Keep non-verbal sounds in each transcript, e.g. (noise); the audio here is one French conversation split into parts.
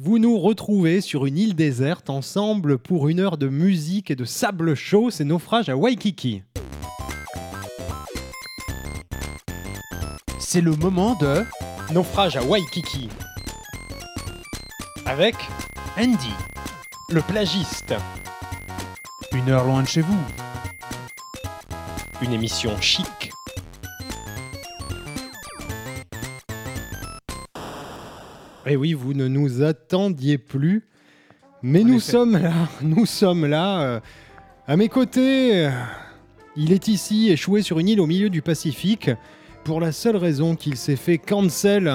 Vous nous retrouvez sur une île déserte ensemble pour une heure de musique et de sable chaud, c'est naufrage à Waikiki. C'est le moment de Naufrage à Waikiki. Avec Andy. le plagiste. Une heure loin de chez vous. Une émission chic. Et Eh oui, vous ne nous attendiez plus, mais En nous effet. sommes là, (laughs) nous sommes là. euh, à mes côtés, euh, il est ici, échoué sur une île au milieu du Pacifique, pour la seule raison qu'il s'est fait cancel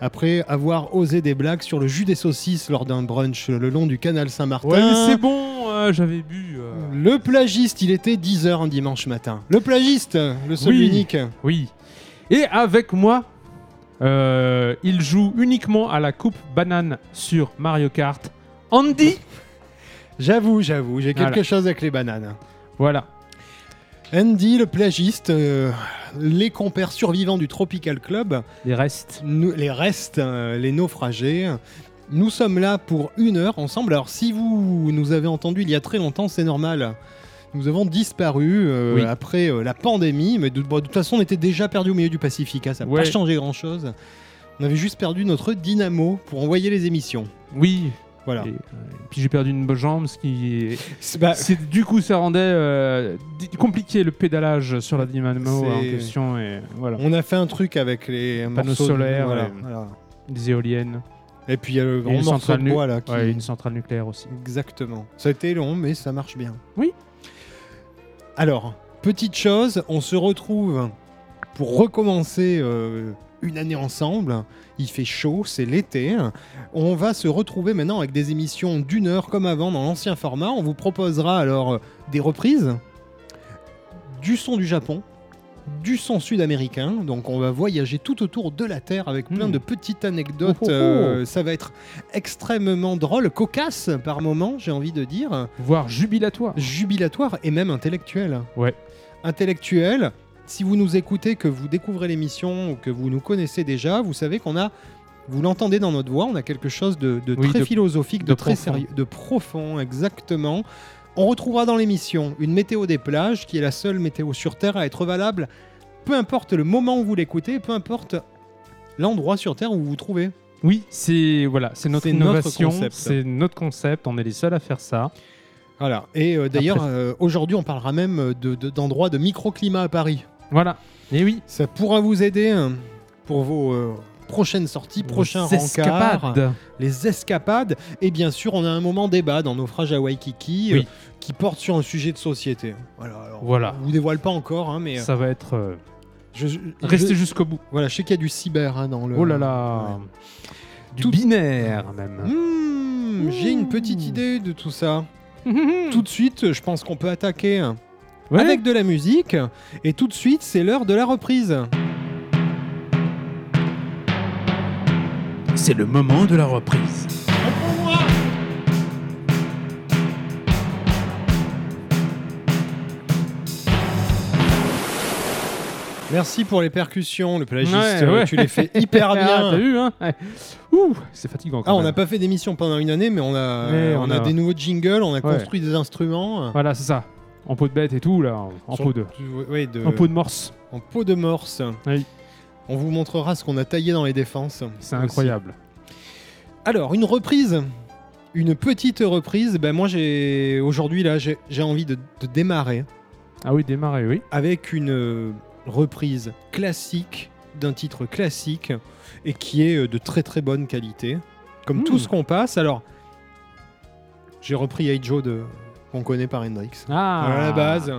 après avoir osé des blagues sur le jus des saucisses lors d'un brunch le long du canal Saint-Martin. Ouais, mais c'est bon, euh, j'avais bu. euh, Le plagiste, il était 10h un dimanche matin. Le plagiste, le seul Oui. unique. Oui. Et avec moi, euh, il joue uniquement à la coupe banane sur Mario Kart. Andy (laughs) J'avoue, j'avoue, j'ai quelque Voilà. chose avec les bananes. Voilà. Andy, le plagiste, euh, les compères survivants du Tropical Club, Les restes. nous- les restes, euh, les naufragés. Nous sommes là pour une heure ensemble. Alors, si vous nous avez entendu il y a très longtemps, c'est normal. Nous avons disparu euh, Oui. après euh, la pandémie, mais de, bon, de toute façon, on était déjà perdu au milieu du Pacifique. hein, ça n'a Ouais. pas changé grand-chose. On avait juste perdu notre dynamo pour envoyer les émissions. Oui. Voilà. Et, euh, puis j'ai perdu une jambe, ce qui. Bah, du coup, ça rendait euh, compliqué le pédalage sur la dynamo en C'est- question. Et voilà. on a fait un truc avec les Panneaux de- solaires, voilà, ouais. voilà. Des éoliennes. Et puis il y a le grand morceau centrale, de bois là. Qui... ouais, une centrale nucléaire aussi. Exactement. Ça a été long, mais ça marche bien. Oui. Alors, petite chose, on se retrouve pour recommencer euh, une année ensemble. Il fait chaud, c'est l'été. On va se retrouver maintenant avec des émissions d'une heure comme avant dans l'ancien format. On vous proposera alors des reprises, du son du Japon, du son sud-américain. Donc on va voyager tout autour de la Terre avec plein Hmm. de petites anecdotes. Oh, oh, oh. Euh, ça va être extrêmement drôle, cocasse par moment, j'ai envie de dire Voire jubilatoire. jubilatoire et même intellectuel. Ouais. Intellectuel. Si vous nous écoutez, que vous découvrez l'émission ou que vous nous connaissez déjà, vous savez qu'on a, vous l'entendez dans notre voix, on a quelque chose de, de Oui, très de- philosophique, de, de très profond. sérieux, de profond, exactement. On retrouvera dans l'émission une météo des plages qui est la seule météo sur Terre à être valable, peu importe le moment où vous l'écoutez, peu importe l'endroit sur Terre où vous vous trouvez. Oui, c'est voilà, c'est notre innovation, concept. c'est notre concept. On est les seuls à faire ça. Voilà. Et euh, d'ailleurs, euh, aujourd'hui, on parlera même de- de- d'endroits de microclimat à Paris. Voilà. Et oui. Ça pourra vous aider hein, pour vos euh, prochaines sorties, prochains Ces rencarts, escapades. les escapades. Et bien sûr, on a un moment débat dans Naufrage à Waikiki euh, qui porte sur un sujet de société. Voilà. alors, Voilà. On vous dévoile pas encore, hein, mais euh, Ça va être euh, je, je- restez je- jusqu'au bout. Voilà, je sais qu'il y a du cyber hein, dans le. Oh là là. Du Tout- binaire même. Hmm, J'ai une petite idée de tout ça. (laughs) Tout de suite, je pense qu'on peut attaquer Ouais. avec de la musique. Et tout de suite, c'est l'heure de la reprise. C'est le moment de la reprise. Merci pour les percussions, le plagiste. Ouais, euh, ouais. Tu les fais hyper (laughs) Ah, bien. T'as vu hein Ouais. Ouh, c'est fatigant. Quand Ah, on n'a pas fait d'émission pendant une année, mais on a, Mais on on a a- des nouveaux jingles, on a Ouais. construit des instruments. Voilà, c'est ça. En peau de bête et tout là, en- Sur- peau de, ouais, de- en peau de morse. en peau de morse. Oui. On vous montrera ce qu'on a taillé dans les défenses. C'est incroyable. Alors, une reprise. Une petite reprise. Ben moi, j'ai aujourd'hui là, j'ai envie de, de démarrer Ah oui, démarrer, oui. avec une euh, reprise classique d'un titre classique et qui est euh, de très très bonne qualité, comme Hmm. tout ce qu'on passe. Alors, j'ai repris Hey Joe de qu'on connaît par Hendrix. Ah. à la base.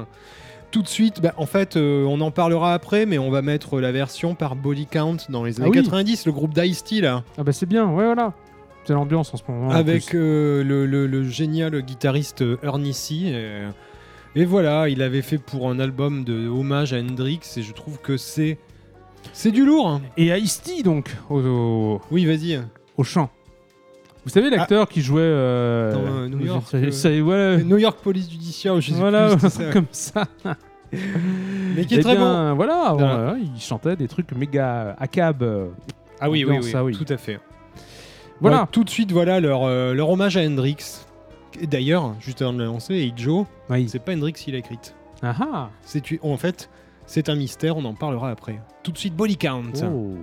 Tout de suite, bah, en fait, euh, on en parlera après, mais on va mettre la version par Body Count dans les Ah années oui. 90, le groupe d'Ice-T là, Ah bah c'est bien, ouais voilà. C'est l'ambiance en ce moment. en avec plus. euh, le, le- le génial guitariste euh, Ernie C. Et, et voilà, il avait fait pour un album de hommage à Hendrix, et je trouve que c'est c'est du lourd. hein. Et Ice-T donc au, au, Oui, vas-y. au chant. Vous savez l'acteur qui jouait euh, Dans, euh, New York, c'est- euh, voilà, New York Police Judiciaire, je sais voilà, plus, (laughs) ça. comme ça. (laughs) mais qui est Eh très bon. bien, Voilà, Voilà. voilà, il chantait des trucs méga ACAB. Ah oui, oui, ah oui. tout à fait. Voilà. Ouais, tout de suite, voilà leur, euh, leur hommage à Hendrix. D'ailleurs, juste avant de le lancer, et Joe, Oui. c'est pas Hendrix qui l'a écrite. Ah ah. C'est en fait, c'est un mystère, on en parlera après. Tout de suite, Body Count. Oh.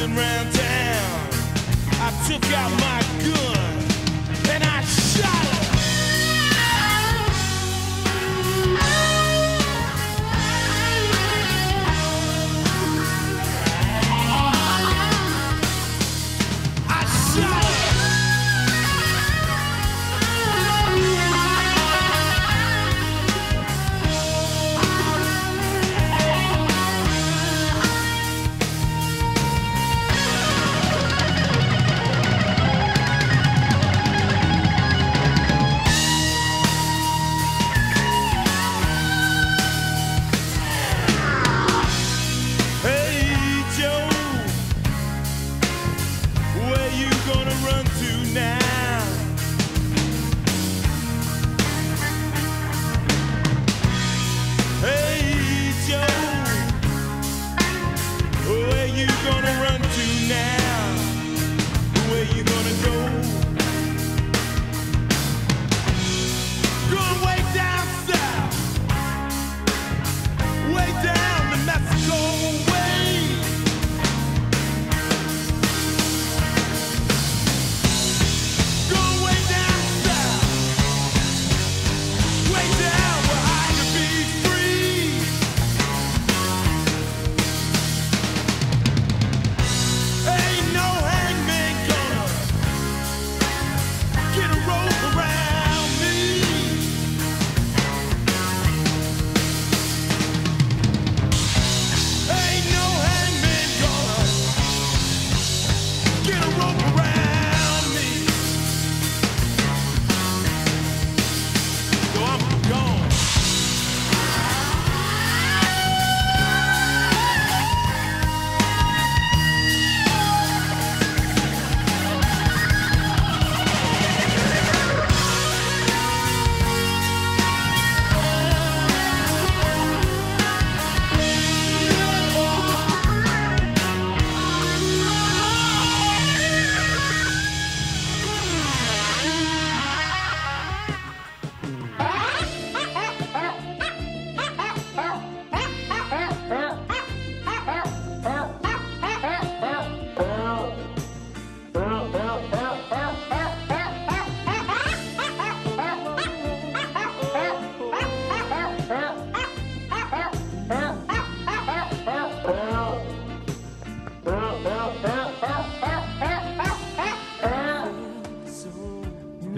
Messing around town. I took out my gun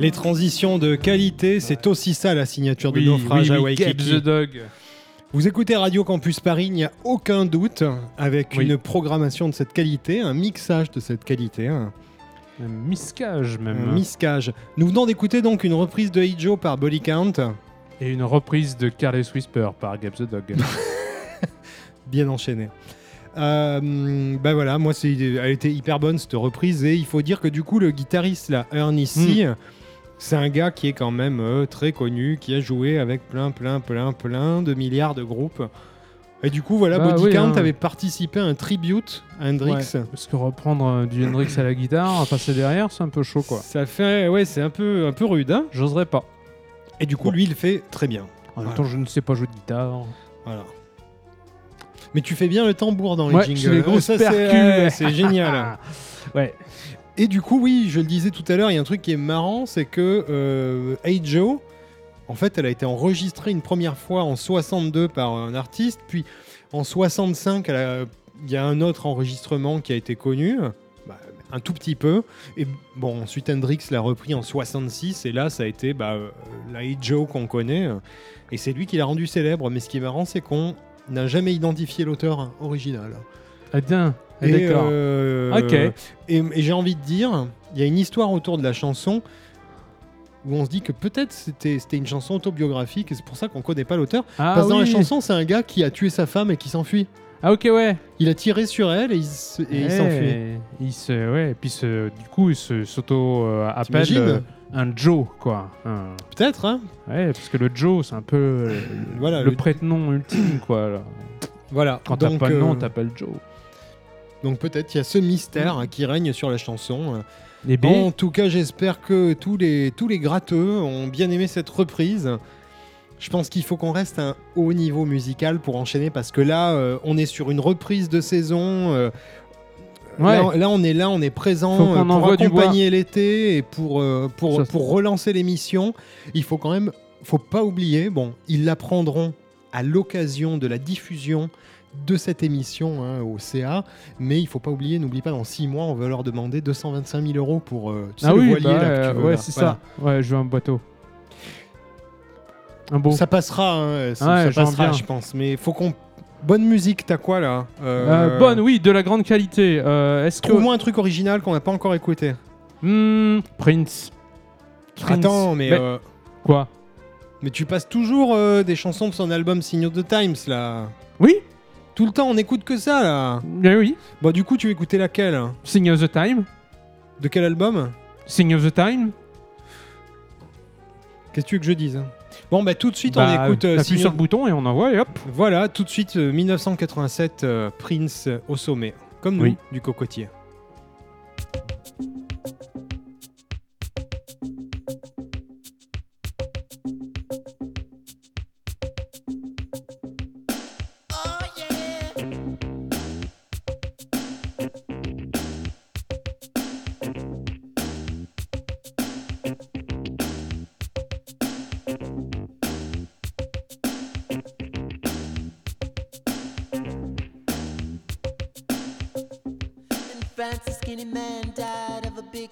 Les transitions de qualité, c'est aussi ça la signature de Oui, naufrage oui, à oui, Waikiki. the Dog. Vous écoutez Radio Campus Paris, il n'y a aucun doute, avec une programmation de cette qualité, un mixage de cette qualité, un, Un miscage même. un miscage. Nous venons d'écouter donc une reprise de Joe par Body Count, Et une reprise de Careless Whisper par Gabe the Dog. (laughs) bien enchaînée. Euh, bah voilà, moi elle était hyper bonne cette reprise et il faut dire que du coup le guitariste là, Ernie C, Hmm. C'est un gars qui est quand même euh, très connu, qui a joué avec plein plein plein plein de milliards de groupes. Et du coup voilà, Bah Body oui, Count hein. avait participé à un tribute à Hendrix. Ouais, parce que reprendre euh, du Hendrix à la guitare, passer derrière, c'est un peu chaud quoi. Ça fait, ouais, c'est un peu, un peu rude. hein. J'oserais pas. Et du coup, lui, il fait très bien. En même temps, je ne sais pas jouer de guitare. Voilà. Mais tu fais bien le tambour dans les Ouais, jingles. les grosses Ça, c'est, percus. ouais, c'est génial. (laughs) Ouais. Et du coup, oui, je le disais tout à l'heure, il y a un truc qui est marrant, c'est que euh, Hey Joe, en fait, elle a été enregistrée une première fois en 62 par un artiste, puis en 65, elle il y a un autre enregistrement qui a été connu, bah, un tout petit peu. Et bon, ensuite Hendrix l'a repris en 66, et là, ça a été bah, euh, la Hey Joe qu'on connaît, et c'est lui qui l'a rendu célèbre. Mais ce qui est marrant, c'est qu'on n'a jamais identifié l'auteur original. Ah, bien. Ah, Et, D'accord. euh, Ok. Et, et j'ai envie de dire, il y a une histoire autour de la chanson où on se dit que peut-être c'était c'était une chanson autobiographique et c'est pour ça qu'on connaît pas l'auteur. Ah, Parce que dans la oui. chanson, c'est un gars qui a tué sa femme et qui s'enfuit. Ah, ok, ouais. Il a tiré sur elle et il se- et il Ouais, s'enfuit. Il se, ouais, et puis du coup, il se- T'imagines euh, un Joe, quoi. Un- Peut-être, hein Ouais, parce que le Joe, c'est un peu euh, Voilà, le, le- prête-nom ultime, quoi. là. Voilà. Quand t'as Donc, pas de nom, euh, t'appelles Joe. Donc peut-être il y a ce mystère hein, qui règne sur la chanson. Et bien, En tout cas, j'espère que tous les, tous les gratteux ont bien aimé cette reprise. Je pense qu'il faut qu'on reste à un haut niveau musical pour enchaîner parce que là, euh, on est sur une reprise de saison. euh, Ouais. là, là, on est là, on est présent euh, pour accompagner l'été et pour, pour, Ça- pour relancer l'émission. Il faut quand même, faut pas oublier, bon, ils la prendront à l'occasion de la diffusion de cette émission hein, au CA, mais il faut pas oublier, n'oublie pas, dans six mois, on va leur demander 225 000 euros pour euh, tu sais, ah le oui, voilier bah, là, que euh, tu veux, ouais, c'est Voilà. ça. Ouais, je veux un bateau. Un beau. Ça passera, hein, ça, Ouais, ça j'en passera, je pense. Mais faut qu'on. Bonne musique, t'as quoi là Euh, bonne, oui, de la grande qualité. Euh, Est-ce que Trouve-moi un truc original qu'on n'a pas encore écouté. Hmm, Prince. Prince. Attends, mais Mais- euh, quoi? mais tu passes toujours euh, des chansons de son album Sign of the Times là. Oui, Tout le temps, on écoute que ça là. Eh oui. Bon, du coup, tu veux écouter laquelle Sing of the Time. De quel album Sing of the Time. Qu'est-ce que tu veux que je dise hein? Bon, bah tout de suite, Bah, on écoute. euh, appuie Sign sur le bouton et on envoie et hop. Voilà, tout de suite, euh, 1987, euh, Prince euh, au sommet. Comme nous, Oui. du cocotier.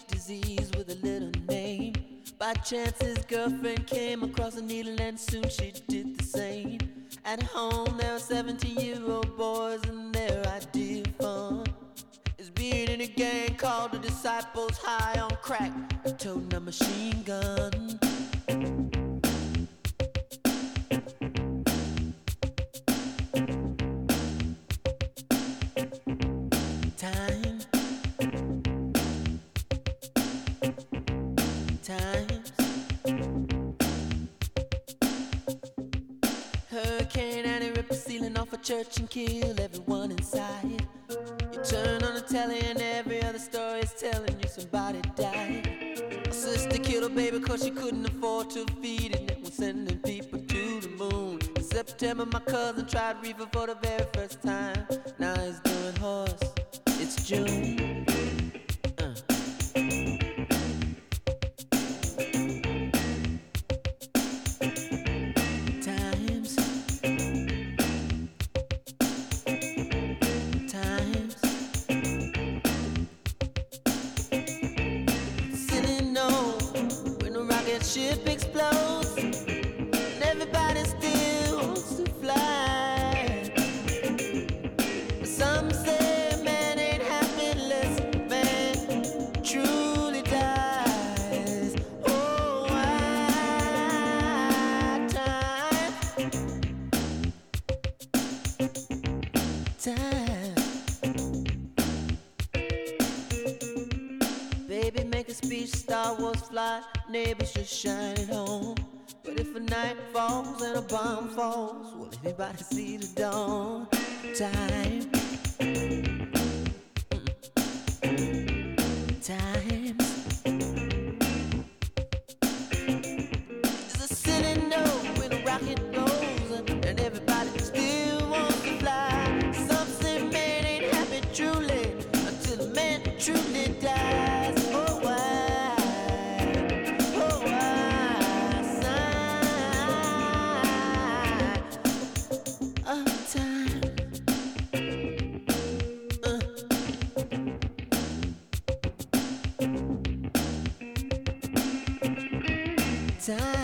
Disease with a little name. By chance, his girlfriend came across a needle, and soon she did the same. At home, there were 17 year old boys, and their idea of fun is being in a gang called the Disciples High on Crack, toting a machine gun. Time. Church and kill everyone inside. You turn on the telly and every other story is telling you somebody died. My sister killed her baby cause she couldn't afford to feed it And we're sending people to the moon. In September, my cousin tried reefer for the very first time. Now he's doing horse. It's June. Anybody see the dawn? Time.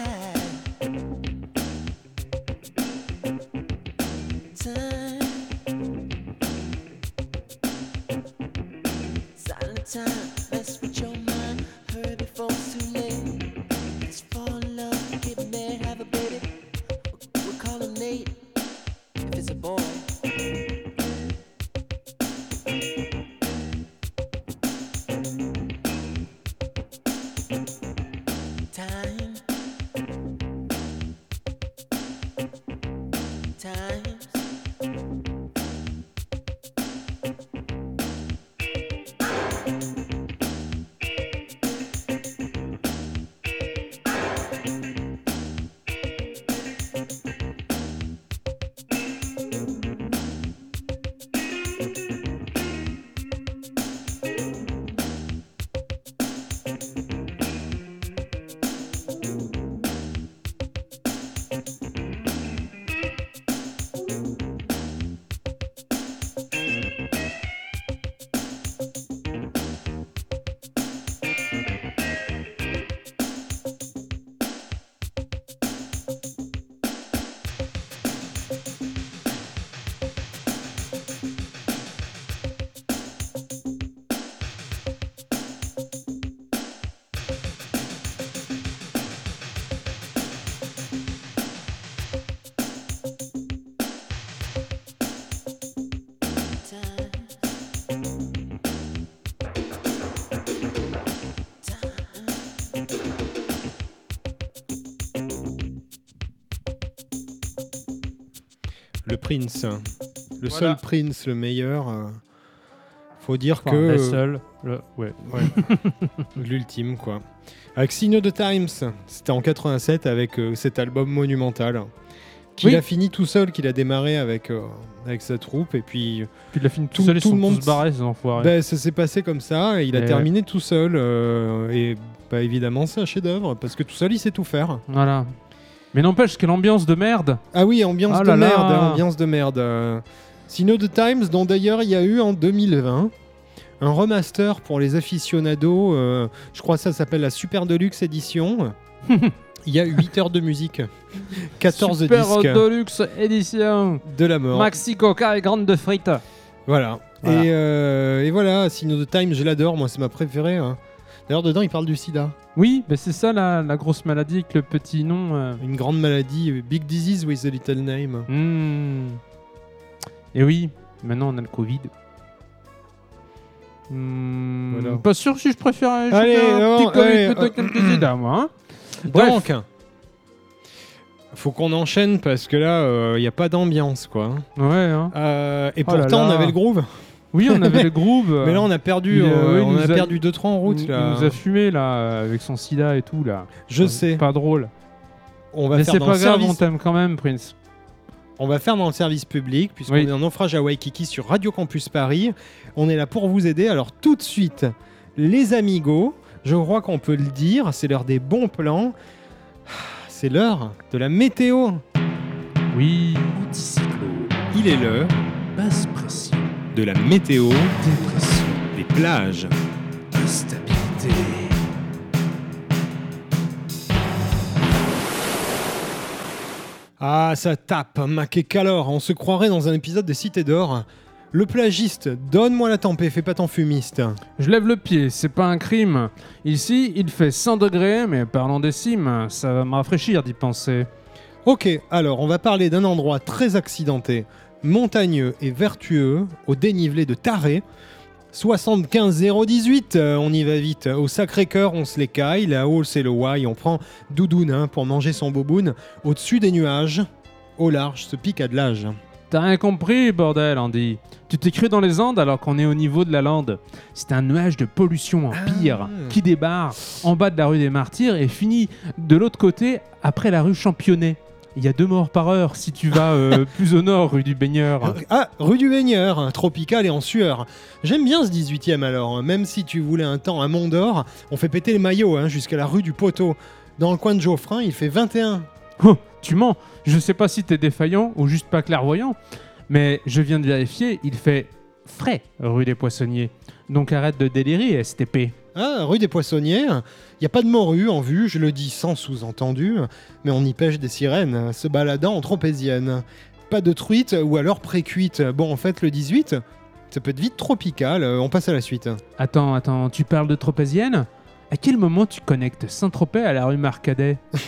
Le Prince. Le Voilà. seul Prince, le meilleur. euh, faut dire Enfin, que. euh, le- ouais. (laughs) L'ultime, quoi. Avec Signal the Times, c'était en 87 avec euh, cet album monumental. Qu'il Oui. a fini tout seul, qu'il a démarré avec, euh, avec sa troupe. Et puis, Puis il a fini tout, Tout- seul, ils tout sont le monde tous barrés, ces enfoirés. ben, ça s'est passé comme ça. Et il a Et terminé tout seul. euh, et bah, évidemment, c'est un chef-d'œuvre parce que tout seul, il sait tout faire. Voilà. Mais n'empêche, quelle ambiance de merde Ah oui, ambiance Ah de là là. merde, hein, ambiance de merde. Euh, Signal the Times, dont d'ailleurs il y a eu en 2020 un remaster pour les aficionados. euh, je crois que ça s'appelle la Super Deluxe Edition. (laughs) Il y a 8 heures de musique, 14 Super disques Deluxe édition de la mort. Maxi Coca et grande de frites. Voilà. Voilà. Et, euh, et voilà, Signal the Times, je l'adore, moi c'est ma préférée. hein. D'ailleurs, dedans, il parle du sida. Oui, mais c'est ça la, la grosse maladie avec le petit nom. euh. Une grande maladie, euh, Big Disease with a Little Name. Hmm. Et oui, maintenant on a le Covid. Hmm, Voilà. Pas sûr si je préfère Allez, non, petit Covid allez, plutôt euh, qu'un petit sida, moi. hein. (clears throat) Bref. Donc, faut qu'on enchaîne parce que là, il n'y a pas d'ambiance, quoi. Ouais, hein. Euh, et Oh là pourtant, on avait le groove. Oui, on avait le groove. (laughs) Mais là, on a perdu, il, euh, euh, on a a- perdu 2-3 en route. il, là. il nous a fumé là euh, avec son sida et tout là. Je C'est sais. Pas drôle. On va Mais faire c'est dans pas le grave, on service. t'aime quand même, Prince. On va faire dans le service public puisqu'on Oui. est en naufrage à Waikiki sur Radio Campus Paris. On est là pour vous aider. Alors tout de suite, les amigos, je crois qu'on peut le dire, c'est l'heure des bons plans. C'est l'heure de la météo. Oui. Anticyclone, Il est l'heure basse pression, de la météo dépression, des plages. instabilité. Ah, ça tape, Mac et Calor, on se croirait dans un épisode des Cités d'Or. Le plagiste, donne-moi la tempée, fais pas ton fumiste. Je lève le pied, c'est pas un crime. Ici, il fait 100 degrés, mais parlons des cimes, ça va me rafraîchir d'y penser. Ok, alors on va parler d'un endroit très accidenté, montagneux et vertueux, au dénivelé de Taré. 75 018, euh, on y va vite. Au Sacré-Cœur, on se les caille. Là-haut, c'est le Wai. On prend Doudoune hein, pour manger son boboun. Au-dessus des nuages, au large, se pique à de l'âge. T'as rien compris, bordel, Andy. Tu t'es cru dans les Andes alors qu'on est au niveau de la lande. C'est un nuage de pollution empire Ah. qui débarre en bas de la rue des Martyrs et finit de l'autre côté après la rue Championnet. Il y a deux morts par heure si tu vas euh, (laughs) plus au nord, rue du Baigneur. Ah, rue du Baigneur, hein, tropical et en sueur. J'aime bien ce 18 e alors, même si tu voulais un temps à Mont d'Or, on fait péter les maillots hein, jusqu'à la rue du Poteau. Dans le coin de Geoffrin, il fait 21. Oh, tu mens. Je sais pas si t'es défaillant ou juste pas clairvoyant, mais je viens de vérifier, il fait frais, rue des Poissonniers. Donc arrête de délirer, STP. Ah, rue des Poissonniers, il n'y a pas de morue en vue, je le dis sans sous-entendu, mais on y pêche des sirènes, se baladant en tropézienne. Pas de truite ou alors pré-cuite. Bon, en fait, le 18, ça peut être vite tropical, euh, on passe à la suite. Attends, attends, tu parles de Tropézienne? À quel moment tu connectes Saint-Tropez à la rue Marcadet? (laughs)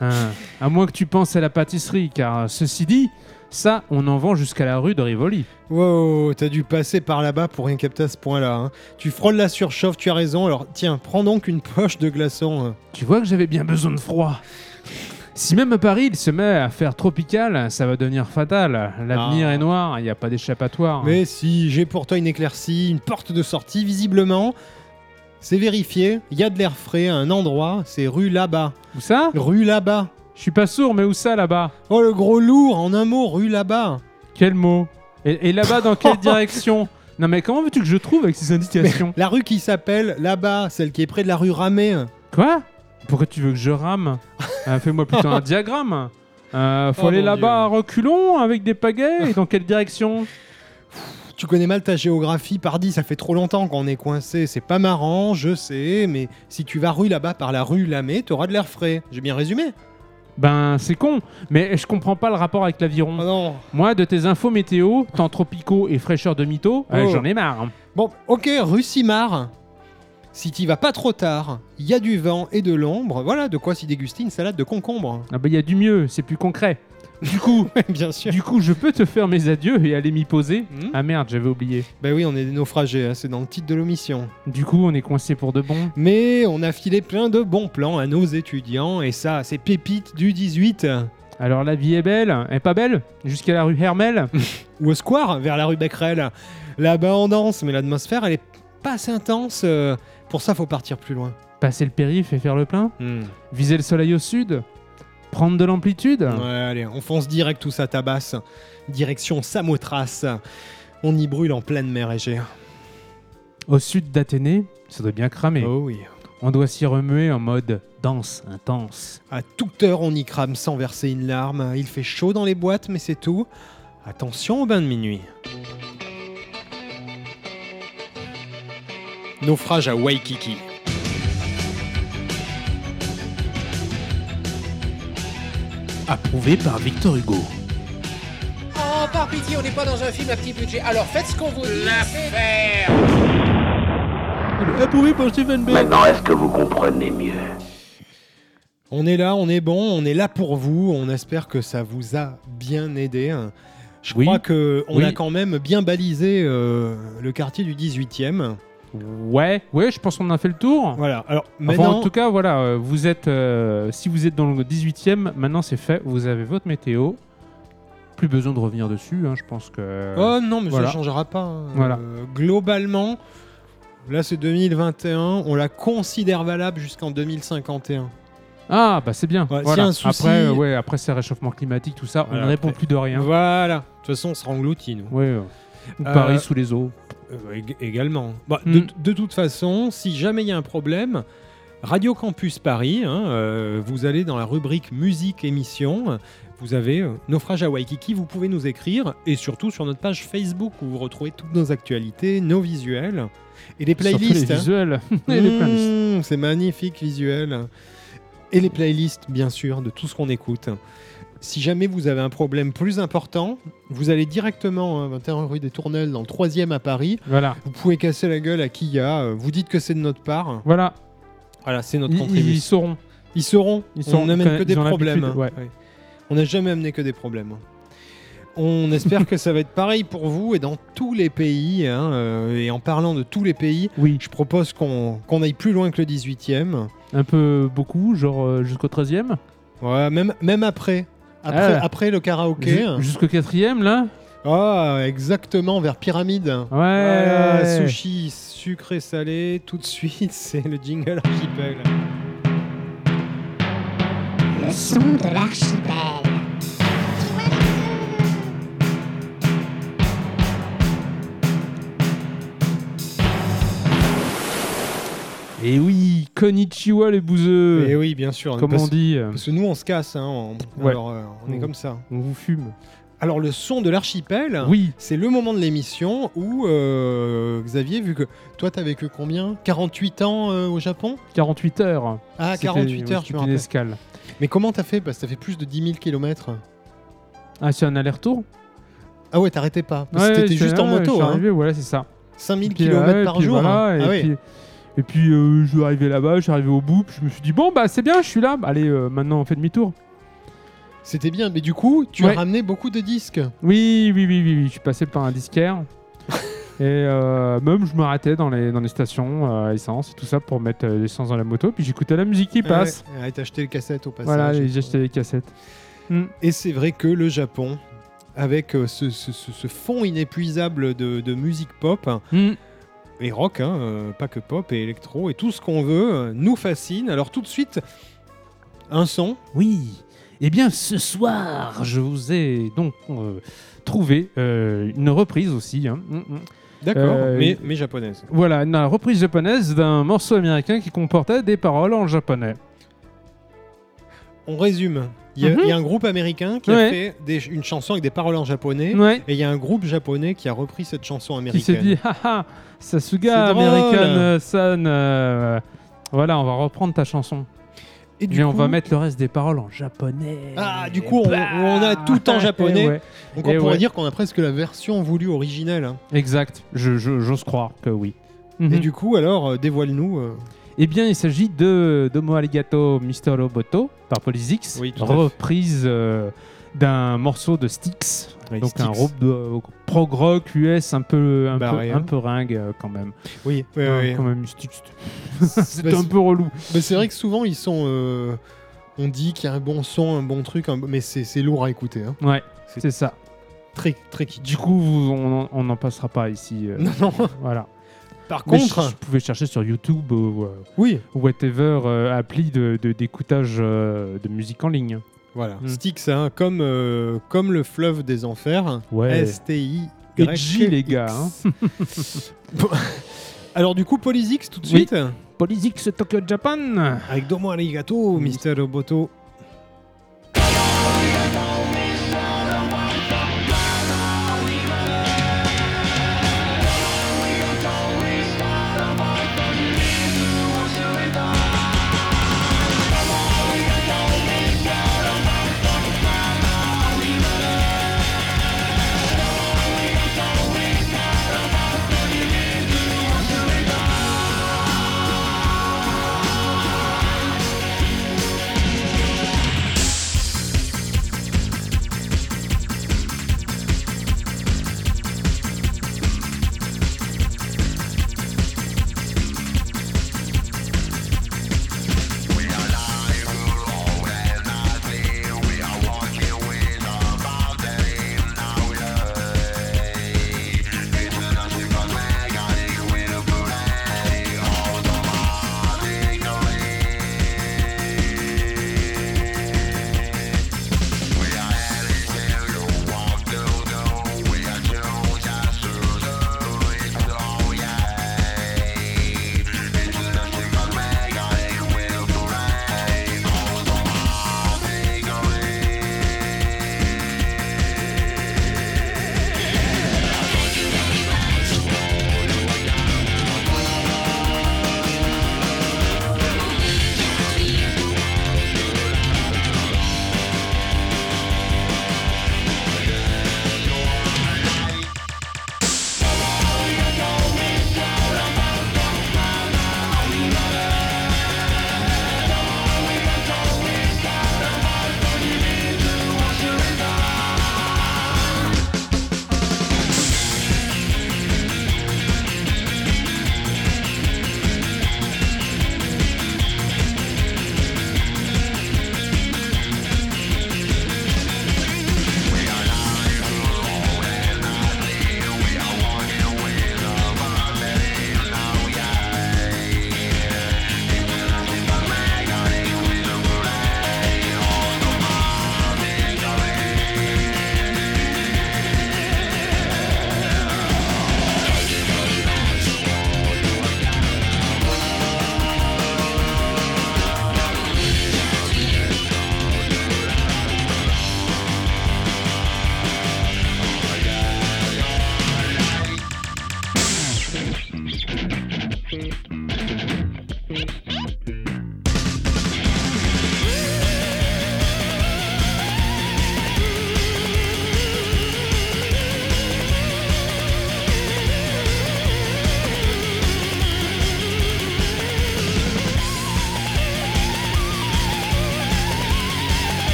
Hein, À moins que tu penses à la pâtisserie, car ceci dit, ça, on en vend jusqu'à la rue de Rivoli. Wow, t'as dû passer par là-bas pour rien capter à ce point-là. hein. Tu frôles la surchauffe, tu as raison, alors tiens, prends donc une poche de glaçons. euh. Tu vois que j'avais bien besoin de froid. Si même à Paris il se met à faire tropical, ça va devenir fatal. L'avenir Ah. est noir, il n'y a pas d'échappatoire. Mais si, j'ai pour toi une éclaircie, une porte de sortie, visiblement. C'est vérifié, il y a de l'air frais à un endroit, c'est rue là-bas. Où ça? Rue là-bas. Je suis pas sourd, mais où ça là-bas Oh le gros lourd, en un mot, rue là-bas. Quel mot Et, et là-bas dans quelle (laughs) direction Non mais comment veux-tu que je trouve avec ces indications La rue qui s'appelle là-bas, celle qui est près de la rue Ramée. Quoi Pourquoi tu veux que je rame Euh, Fais-moi plutôt un diagramme. Euh, faut Oh, aller mon là-bas à reculons avec des pagaies et dans quelle direction Tu connais mal ta géographie, pardi, ça fait trop longtemps qu'on est coincé. C'est pas marrant, je sais, mais si tu vas rue là-bas par la rue Lamé, t'auras de l'air frais. J'ai bien résumé Ben c'est con, mais je comprends pas le rapport avec l'aviron. Non. Moi, de tes infos météo, temps tropicaux et fraîcheur de mytho, euh, Oh. j'en ai marre. Bon, ok, rue Simard. Si t'y vas pas trop tard, il y a du vent et de l'ombre. Voilà de quoi s'y déguster une salade de concombre. Ah bah il y a du mieux, c'est plus concret. Du coup, (laughs) bien sûr. du coup, je peux te faire mes adieux et aller m'y poser. Hmm Ah merde, j'avais oublié. Bah oui, on est des naufragés, hein, c'est dans le titre de l'omission. Du coup, on est coincé pour de bon. Mais on a filé plein de bons plans à nos étudiants, et ça, c'est pépite du 18. Alors la vie est belle, elle est pas belle? Jusqu'à la rue Hermel? (laughs) Ou au square, vers la rue Becquerel. Là-bas, on danse, mais l'atmosphère, elle est pas assez intense. euh, Pour ça, faut partir plus loin. Passer le périph' et faire le plein Viser le soleil au sud Prendre de l'amplitude Ouais, allez, on fonce direct tout ça tabasse. Direction Samothrace. On y brûle en pleine mer Égée. Au sud d'Athénée, ça doit bien cramer. Oh oui. On doit s'y remuer en mode danse intense. À toute heure, on y crame sans verser une larme. Il fait chaud dans les boîtes, mais c'est tout. Attention au bain de minuit. Naufrage à Waikiki. Approuvé par Victor Hugo. Oh, par pitié, on n'est pas dans un film à petit budget. Alors faites ce qu'on vous dit. L'affaire Approuvé par Stephen Bay Maintenant, est-ce que vous comprenez mieux? On est là, on est bon, on est là pour vous. On espère que ça vous a bien aidé. Je Oui. crois que on Oui. a quand même bien balisé euh, le quartier du 18e. Ouais, ouais, je pense qu'on a fait le tour. Voilà. Alors Enfin, maintenant, en tout cas, voilà, euh, vous êtes, euh, si vous êtes dans le 18e, maintenant c'est fait, vous avez votre météo. Plus besoin de revenir dessus, hein, je pense que. oh non, mais voilà. ça changera pas. hein. Voilà. Euh, globalement, là c'est 2021, on la considère valable jusqu'en 2051. Ah, bah c'est bien. Ouais, voilà. un souci- Après, euh, ouais, après c'est réchauffement climatique, tout ça, on ne répond après- plus de rien. Voilà. De toute façon, on sera engloutis nous. Ouais, ou Paris sous les eaux. Euh, ég- également. Bah, Mm. de, de toute façon, si jamais il y a un problème, Radio Campus Paris, hein, euh, vous allez dans la rubrique musique émission, vous avez euh, Naufrage à Waikiki, vous pouvez nous écrire et surtout sur notre page Facebook où vous retrouvez toutes nos actualités, nos visuels et les Surtout playlists. les hein. visuels. (laughs) Les playlists. Mmh, C'est magnifique visuel. Et les playlists, bien sûr, de tout ce qu'on écoute. Si jamais vous avez un problème plus important, vous allez directement à 21 rue des Tournelles, dans le 3 à Paris. Voilà. Vous pouvez casser la gueule à Kia. euh, Vous dites que c'est de notre part. Voilà. Voilà, c'est notre Ils, contribution. ils sauront. Ils sauront. Ils on sauront. n'amène Ils que des problèmes. ouais. Ouais. On n'a jamais amené que des problèmes. On espère que ça va être pareil pour vous et dans tous les pays. hein, euh, et en parlant de tous les pays, Oui. je propose qu'on qu'on aille plus loin que le 18e. Un peu beaucoup, genre euh, jusqu'au 13e. Ouais, même, même après. Après, Ah. après le karaoké. Ju- Jusqu'au 4e, là? Ah, exactement, vers Pyramide. Ouais. Voilà, sushi sucré salé, tout de suite, (laughs) c'est le jingle archipel. Le son de l'archipel. Et oui, Konnichiwa les bouseux. Et oui, bien sûr. Comme on dit, euh, parce que nous, on se casse. Hein, on, Ouais. alors, euh, on est Mm. comme ça. on vous fume. Alors, le son de l'archipel, Oui, c'est le moment de l'émission où, euh, Xavier, vu que toi, t'as vécu combien? 48 ans euh, au Japon? 48 heures. Ah, C'était- 48 oui, heures, me une escale. Mais comment t'as fait? Parce que t'as fait plus de 10 000 km. Ah, c'est un aller-retour? Ah ouais, t'arrêtais pas. Parce que t'étais juste en moto. Hein. arrivé, voilà, c'est ça. 5000 Puis, km par jour. voilà, hein. et Ah puis, et puis, euh, je suis arrivé là-bas, je suis arrivé au bout, puis je me suis dit, bon, bah c'est bien, je suis là. Allez, euh, maintenant on fait demi-tour. C'était bien. Mais du coup, tu Ouais. as ramené beaucoup de disques. Oui, oui, oui, oui, oui, je suis passé par un disquaire. (laughs) et euh, même, je m'arrêtais dans les, dans les stations euh, à essence et tout ça pour mettre euh, l'essence dans la moto, puis j'écoutais la musique qui passe. Ouais, ouais, t'as acheté le cassette au passage. voilà, et j'ai acheté les cassettes. Et c'est vrai que le Japon, avec euh, ce, ce- ce- ce fond inépuisable de, de musique pop Hmm. Et rock, hein, euh, pas que pop et électro, et tout ce qu'on veut, euh, nous fascine. Alors tout de suite, un son. Oui. Eh bien, ce soir, je vous ai donc euh, trouvé euh, une reprise aussi. hein. Mm, mm. D'accord, Euh, mais, mais japonaise. Voilà, une reprise japonaise d'un morceau américain qui comportait des paroles en japonais. On résume. Il y, a, Mhm. il y a un groupe américain qui a fait des- une chanson avec des paroles en japonais. Ouais. Et il y a un groupe japonais qui a repris cette chanson Qui américaine. s'est dit, (laughs) haha, Sasuga. American euh, Sun. euh, voilà, on va reprendre ta chanson. et du Mais on va mettre le reste des paroles en japonais. Ah, du coup, on- on a tout en (laughs) japonais. Ouais. donc on et pourrait dire qu'on a presque la version voulue originelle. hein. Exact, je- je- j'ose croire que oui. Et Mhm. du coup, alors, euh, dévoile-nous. euh, Eh bien, il s'agit de Domo Arigato Mr. Roboto par Polysix, Oui, reprise euh, d'un morceau de Styx, Oui, donc un Styx. groupe de prog rock US un peu, un Bah, peu, ouais, un hein. peu ringue euh, quand même. Oui, oui, Hein, oui. Quand même, Styx, (laughs) c'était Bah, un peu relou. Mais c'est vrai que souvent, ils sont. euh, on dit qu'il y a un bon son, un bon truc, un mais c'est c'est lourd à écouter. hein. Ouais, C'est- c'est ça. Très, très kitsch. Du coup, on on n'en passera pas ici. euh, Non, non. Voilà. Par Mais contre, je- vous pouvez chercher sur YouTube ou euh, oui, whatever euh, appli de de- d'écoutage euh, de musique en ligne. voilà. Mm. Styx, hein, comme, euh, comme le fleuve des enfers. Ouais. S-T-I. Edgy, les gars. hein. (laughs) Alors, du coup, Polysix, tout de Oui. suite. Polysix Tokyo Japan. Avec Domo Arigato, Mister Roboto.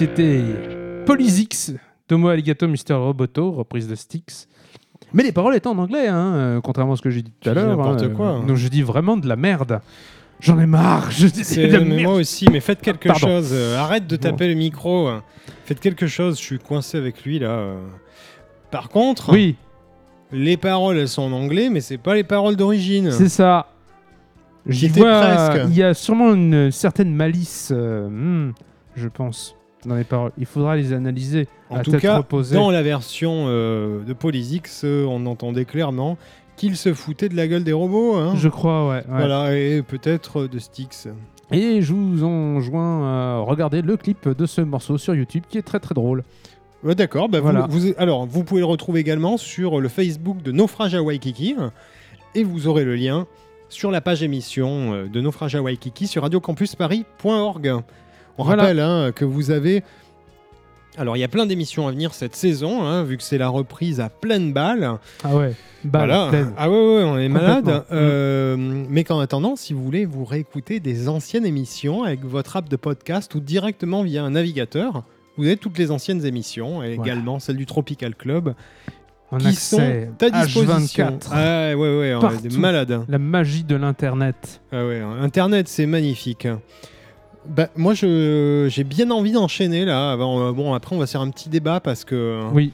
C'était Polysix, Tomo Alligato Mr. Roboto, reprise de Styx. Mais les paroles étaient en anglais, hein, euh, contrairement à ce que j'ai dit tout à l'heure. n'importe hein, quoi, euh, hein. Donc je dis vraiment de la merde. J'en ai marre. Je dis de la mais merde. moi aussi, mais faites quelque Pardon. chose. euh, arrête de Bon. taper le micro. euh, Faites quelque chose. Je suis coincé avec lui là. Par contre, Oui, les paroles elles sont en anglais, mais c'est pas les paroles d'origine. c'est ça. J'y vois, il y a sûrement une certaine malice, euh, hmm, je pense, dans les paroles. Il faudra les analyser En à tout tête cas, reposée. dans la version euh, de Polysix, euh, on entendait clairement qu'il se foutait de la gueule des robots. hein. Je crois, ouais. ouais. Voilà, et peut-être euh, de Styx. Et je vous enjoins à regarder le clip de ce morceau sur YouTube qui est très très drôle. Ouais, D'accord, bah, Voilà. vous, alors vous pouvez le retrouver également sur le Facebook de Naufrage à Waikiki et vous aurez le lien sur la page émission de Naufrage à Waikiki sur radiocampusparis.org. On Voilà. rappelle hein, que vous avez. Alors il y a plein d'émissions à venir cette saison, hein, vu que c'est la reprise à pleine balle. Ah ouais, balle Voilà. pleine. Ah ouais, ouais, on est malade. Euh, mais qu'en attendant, si vous voulez vous réécouter des anciennes émissions avec votre app de podcast ou directement via un navigateur, vous avez toutes les anciennes émissions, et Voilà. également celles du Tropical Club, En qui sont accès à disposition. H24. Ah ouais, ouais, on est des Partout. malades. La magie de l'internet. Ah ouais, Internet, c'est magnifique. Bah, moi, j'ai bien envie d'enchaîner là. Avant, euh, bon, après, on va faire un petit débat parce que Oui.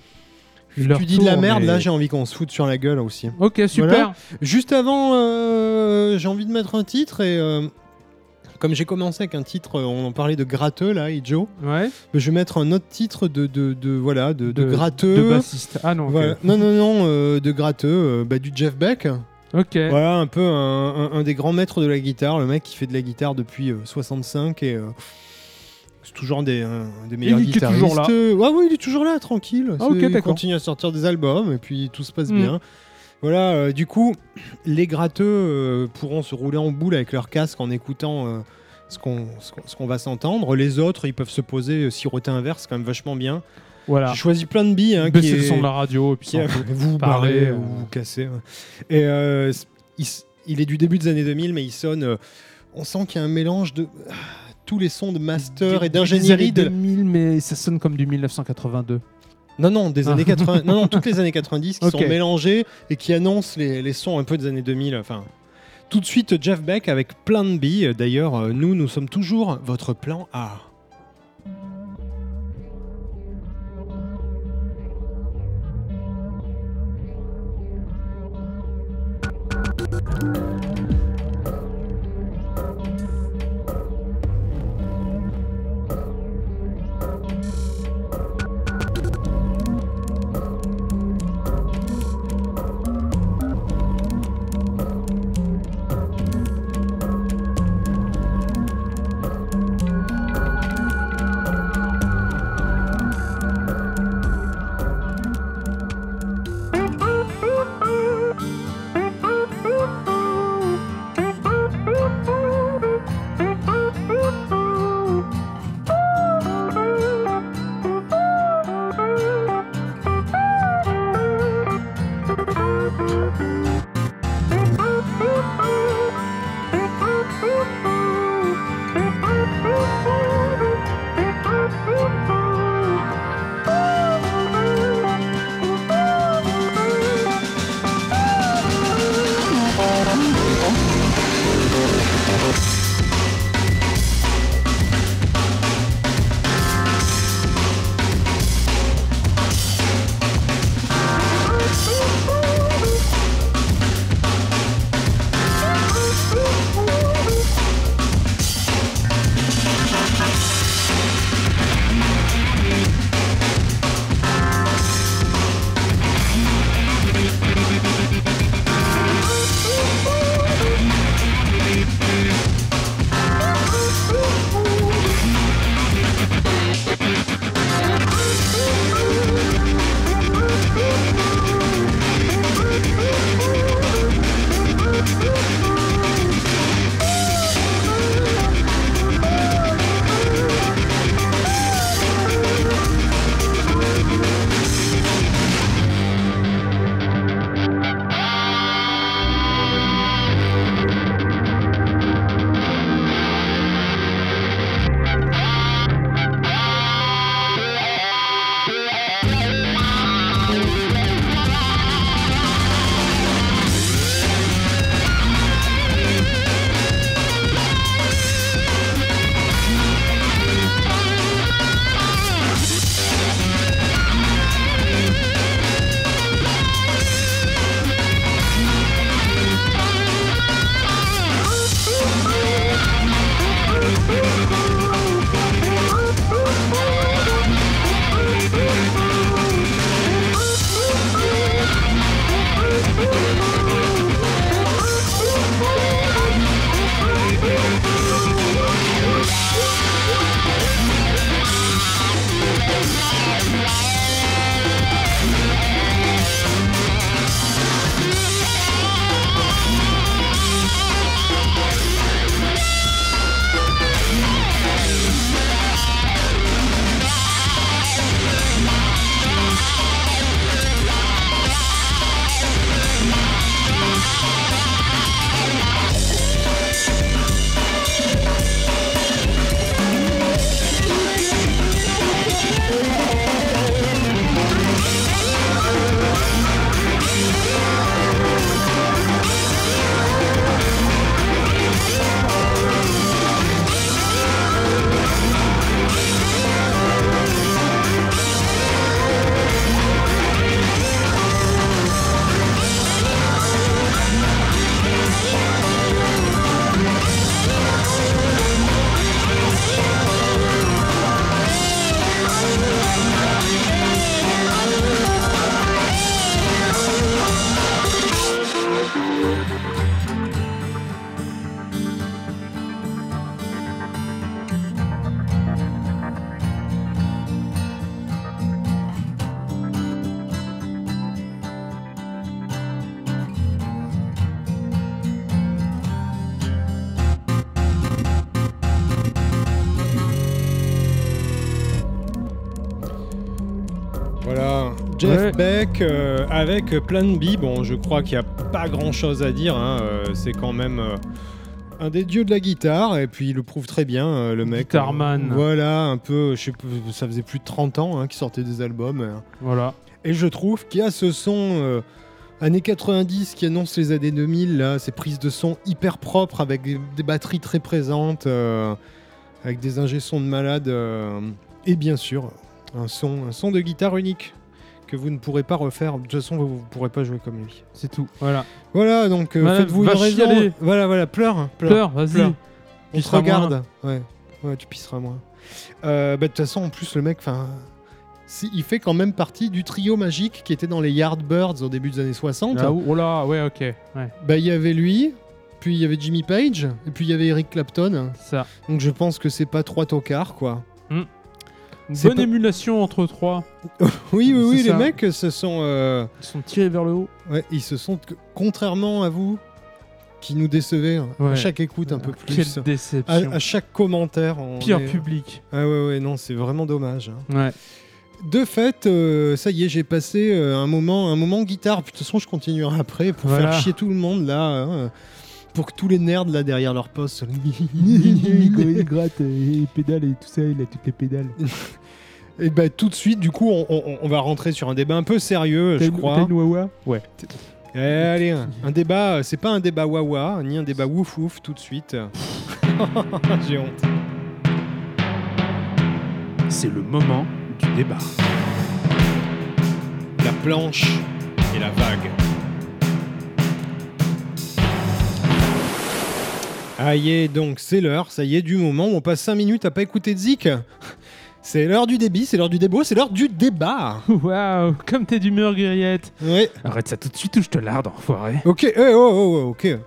Leur tu dis de la merde. Là, j'ai envie qu'on se foute sur la gueule aussi. Ok, super. Voilà. Juste avant, euh, j'ai envie de mettre un titre et euh, comme j'ai commencé avec un titre, euh, on en parlait de gratteux là, Ijo. Ouais. Je vais mettre un autre titre de, de, de- voilà de, de De- gratteux. De bassiste. Ah non, ok. Voilà. Non non non euh, de gratteux, euh, bah, du Jeff Beck. Ok. Voilà un peu un, un- un des grands maîtres de la guitare, le mec qui fait de la guitare depuis euh, 65 et euh, c'est toujours un des, un des meilleurs il est guitaristes. toujours là. Euh, ouais, ouais, il est toujours là, tranquille. Ah, ok, C'est- il continue à sortir des albums et puis tout se passe Mm. bien. Voilà, euh, du coup, les gratteux euh, pourront se rouler en boule avec leur casque en écoutant euh, ce qu'on va s'entendre. Les autres, ils peuvent se poser, euh, siroter un verre, c'est quand même vachement bien. Voilà. J'ai choisi plein de billes. Hein, qui le est- son de la radio et puis qui vous vous barrez euh. ou vous cassez. ouais. Et euh, il, est du début des années 2000, mais il sonne. euh, on sent qu'il y a un mélange de ah, tous les sons de master et Des- d'ingénierie. De... 2000, mais ça sonne comme du 1982. Non, non, des Ah. années 80. (laughs) non, non, toutes les années 90 qui sont mélangées et qui annoncent les, les sons un peu des années 2000. Enfin, tout de suite, Jeff Beck avec plein de billes. D'ailleurs, nous, nous sommes toujours votre plan A. Beck euh, avec Plan B. Bon, je crois qu'il n'y a pas grand chose à dire. hein, euh, c'est quand même euh, un des dieux de la guitare. Et puis il le prouve très bien, euh, le mec. Guitarman. Euh, voilà, un peu, je sais pas, ça faisait plus de 30 ans hein, qu'il sortait des albums. euh. Voilà. Et je trouve qu'il y a ce son années 90 qui annonce les années 2000, là, ces prises de son hyper propres avec des, des batteries très présentes, avec des ingé de malade, euh, et bien sûr, un son, un son de guitare unique que vous ne pourrez pas refaire. De toute façon, vous ne pourrez pas jouer comme lui. C'est tout. Voilà. Voilà, donc euh, Voilà, faites-vous une va raison. chialer. Voilà, voilà, pleure. pleure. Pleure, vas-y. pleure. On se Pisseras regarde. Ouais. ouais, tu pisseras moins. Euh, bah, De toute façon, en plus, le mec, enfin, c'est- il fait quand même partie du trio magique qui était dans les Yardbirds au début des années 60. Ah, oh là, ouais, ok. Ouais, Bah, il y avait lui, puis il y avait Jimmy Page, et puis il y avait Eric Clapton. ça. Donc je pense que c'est pas trois tocards, quoi. Une bonne pas- émulation entre trois. (laughs) Oui, oui, oui, les ça. mecs se sont, euh, Ils sont tirés vers le haut. ouais, ils se sont, contrairement à vous, qui nous décevez hein, à Ouais. chaque écoute un peu plus, Quelle à, déception. à chaque commentaire. Pire est- public. Ah ouais, ouais, non, c'est vraiment dommage. hein. Ouais. De fait, euh, ça y est, j'ai passé euh, un moment, un moment guitare. Puis, de toute façon, je continuerai après pour Voilà. faire chier tout le monde là, hein, pour que tous les nerds là derrière leur poste. (laughs) il gratte les pédales et tout ça, il a toutes les pédales. (laughs) Et bah tout de suite, du coup, on, on- on va rentrer sur un débat un peu sérieux, je crois. Ouais. Eh, allez, un, un débat, euh, c'est pas un débat wawa, ni un débat wouf wouf tout de suite. (laughs) j'ai honte. C'est le moment du débat. La planche et la vague. Ah y est, donc c'est l'heure, ça y est, du moment où on passe 5 minutes à pas écouter de Zik. C'est l'heure du débit, c'est l'heure du débat, c'est l'heure du débat. Waouh, comme t'es d'humeur, Guerriette. Ouais. Arrête ça tout de suite ou je te larde, enfoiré. Ok, eh, oh, oh, oh, ok.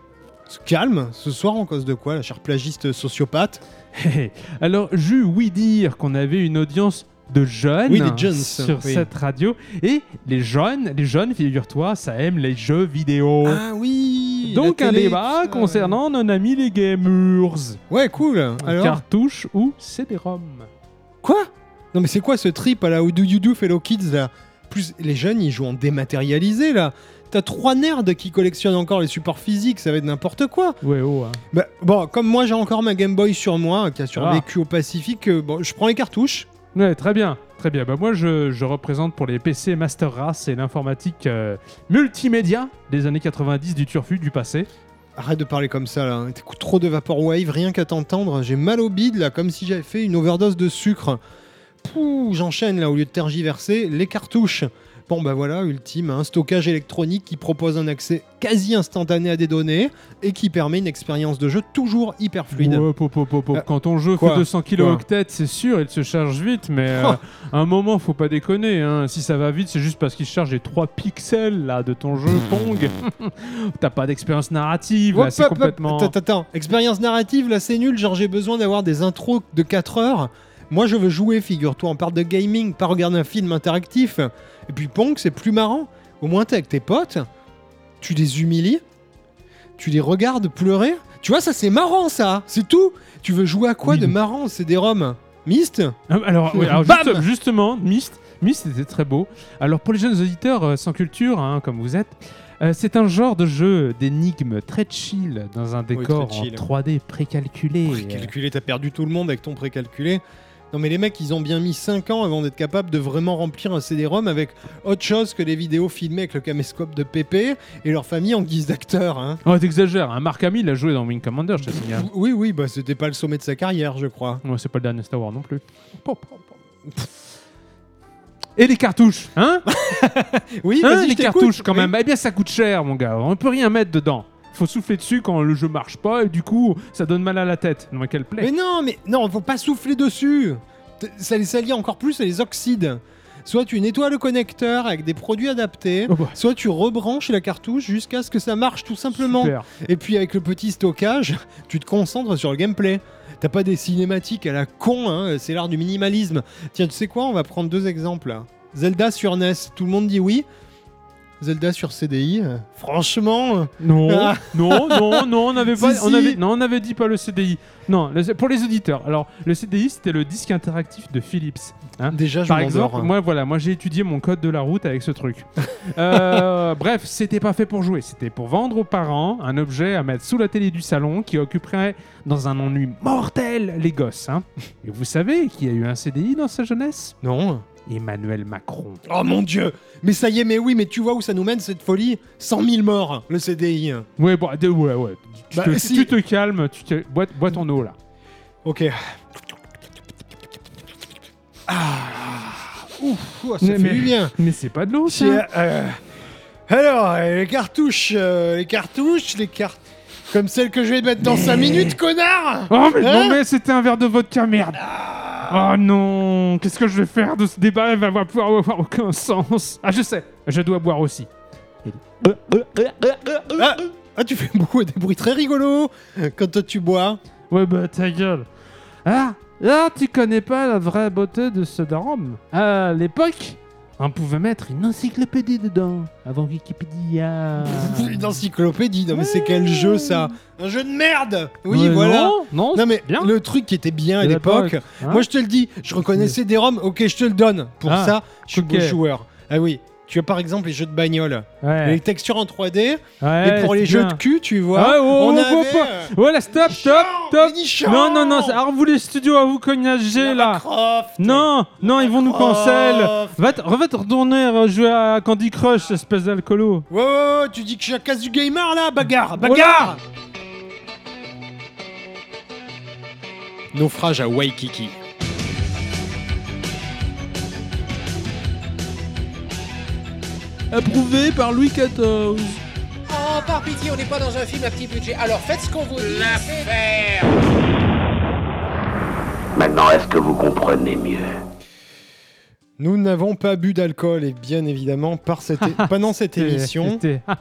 Calme, ce soir en cause de quoi, la chère plagiste sociopathe? (laughs) Alors, j'eus oui dire qu'on avait une audience de jeunes Oui, sur oui. cette radio. Et les jeunes, les jeunes, figure-toi, ça aime les jeux vidéo. Ah oui Donc la un télé, débat tout ça. concernant nos amis les gamers. Ouais, cool. Alors Cartouches ou CD-ROM Quoi? Non mais c'est quoi ce trip à la How Do You Do Fellow Kids là? Plus les jeunes ils jouent en dématérialisé là. T'as trois nerds qui collectionnent encore les supports physiques, ça va être n'importe quoi. Ouais, oh. hein. Bah, bon, comme moi j'ai encore ma Game Boy sur moi qui a survécu au Pacifique, euh, bon, je prends les cartouches. Ouais, très bien, très bien. Bah, moi, je, je représente pour les PC Master Race et l'informatique euh, multimédia des années 90 du turfu du passé. Arrête de parler comme ça là, t'écoutes trop de Vaporwave, rien qu'à t'entendre, j'ai mal au bide là, comme si j'avais fait une overdose de sucre. Pouh, j'enchaîne là, au lieu de tergiverser, les cartouches. Bon bah voilà, ultime, un stockage électronique qui propose un accès quasi instantané à des données et qui permet une expérience de jeu toujours hyper fluide. Ouais, pop, pop, pop, pop. Euh, Quand ton jeu quoi fait 200 kilooctets, c'est sûr, il se charge vite, mais euh, à un moment, faut pas déconner. hein. Si ça va vite, c'est juste parce qu'il charge les 3 pixels là de ton jeu (laughs) Pong. T'as pas d'expérience narrative, là, c'est complètement. Attends, attends, expérience narrative, là c'est nul, genre j'ai besoin d'avoir des intros de 4 heures. Moi je veux jouer, figure-toi, on parle de gaming, pas regarder un film interactif. Et puis Pong, c'est plus marrant. Au moins t'es avec tes potes, tu les humilies, tu les regardes pleurer. Tu vois, ça c'est marrant ça, c'est tout. Tu veux jouer à quoi Oui. de marrant? C'est des roms. Myst? Ah, Alors, juste- justement, Myst, Myst était très beau. Alors pour les jeunes auditeurs euh, sans culture, hein, comme vous êtes, euh, c'est un genre de jeu d'énigmes très chill dans un décor chill. en 3D précalculé. Précalculé, t'as perdu tout le monde avec ton précalculé. Non mais les mecs, ils ont bien mis 5 ans avant d'être capables de vraiment remplir un CD-ROM avec autre chose que les vidéos filmées avec le caméscope de Pépé et leur famille en guise d'acteur. Hein. Oh, t'exagères, hein. Mark Hamill a joué dans Wing Commander, je te signale. Oui, oui, bah c'était pas le sommet de sa carrière, je crois. Ouais, c'est pas le dernier Star Wars non plus. Et les cartouches, hein, (laughs) Oui, Hein, Les cartouches quand Oui. même. Eh bien, ça coûte cher, mon gars. On peut rien mettre dedans. Faut souffler dessus quand le jeu marche pas et du coup, ça donne mal à la tête. Non, mais quelle plaie. Mais non, mais non, faut pas souffler dessus. Ça les salit encore plus, ça les oxyde. Soit tu nettoies le connecteur avec des produits adaptés, Oh, bah, soit tu rebranches la cartouche jusqu'à ce que ça marche tout simplement. super. Et puis avec le petit stockage, tu te concentres sur le gameplay. T'as pas des cinématiques à la con, hein, c'est l'art du minimalisme. Tiens, tu sais quoi On va prendre deux exemples. Zelda sur NES, tout le monde dit oui. Zelda sur CDI. euh, Franchement, Non, (laughs) Ah. non, non, non, on avait pas, (laughs) Si, on si. avait, non, on avait dit pas le CDI. Non, le- pour les auditeurs. Alors, le CDI, c'était le disque interactif de Philips. hein. déjà, je Par exemple, moi, voilà, moi j'ai étudié mon code de la route avec ce truc. (laughs) Euh, bref, c'était pas fait pour jouer, c'était pour vendre aux parents un objet à mettre sous la télé du salon qui occuperait dans un ennui mortel les gosses. hein. Et vous savez qui a eu un CDI dans sa jeunesse? Non. Emmanuel Macron. Oh mon dieu Mais ça y est, mais oui, mais tu vois où ça nous mène cette folie? 100 000 morts, le CDI. Ouais, bon, de- ouais, ouais. Tu, Bah, te, si. tu te calmes, tu te, bois, bois ton eau là. Ok. Ah Ouf, ça Mais- fait mais- du bien. Mais c'est pas de l'eau, ça. Tiens, euh, alors, euh, les cartouches, euh, les cartouches, les cartes... Comme celle que je vais te mettre dans 5 minutes, connard Oh, mais Hein non, mais c'était un verre de vodka, merde. Oh non, qu'est-ce que je vais faire de ce débat? Il va va pouvoir avoir aucun sens. Ah, je sais, je dois boire aussi. ah, ah, tu fais beaucoup des bruits très rigolos quand toi, tu bois. Ouais, bah ta gueule. Ah, là, tu connais pas la vraie beauté de ce darum. À l'époque, on pouvait mettre une encyclopédie dedans, avant Wikipédia. (laughs) Une encyclopédie, non mais c'est quel jeu ça Un jeu de merde Oui, voilà Non, non, Non mais bien. le truc qui était bien à De l'époque, l'époque, hein. moi je te le dis, je reconnaissais des ROM, ok je te le donne. Pour Ah, ça, je suis joueur. Ah oui, tu as par exemple les jeux de bagnole, Ouais. les textures en 3D, Ouais, et pour les jeux de cul, tu vois, Ah, oh, on oh, avait... oh, oh, euh, Voilà, stop, stop, stop. Non, non, non, alors vous les studios à vous cognager là. Croft, Non, non, ils vont nous cancel. Va te, va te retourner euh, jouer à Candy Crush, espèce d'alcoolo. Ouais, ouais, ouais, tu dis que je suis la casse du gamer là Bagarre Bagarre Naufrage à Waikiki. Approuvé par Louis XIV. Oh, par pitié, on n'est pas dans un film à petit budget. Alors faites ce qu'on vous dit. L'affaire Maintenant, est-ce que vous comprenez mieux? Nous n'avons pas bu d'alcool et bien évidemment par cette é- (laughs) pendant cette émission,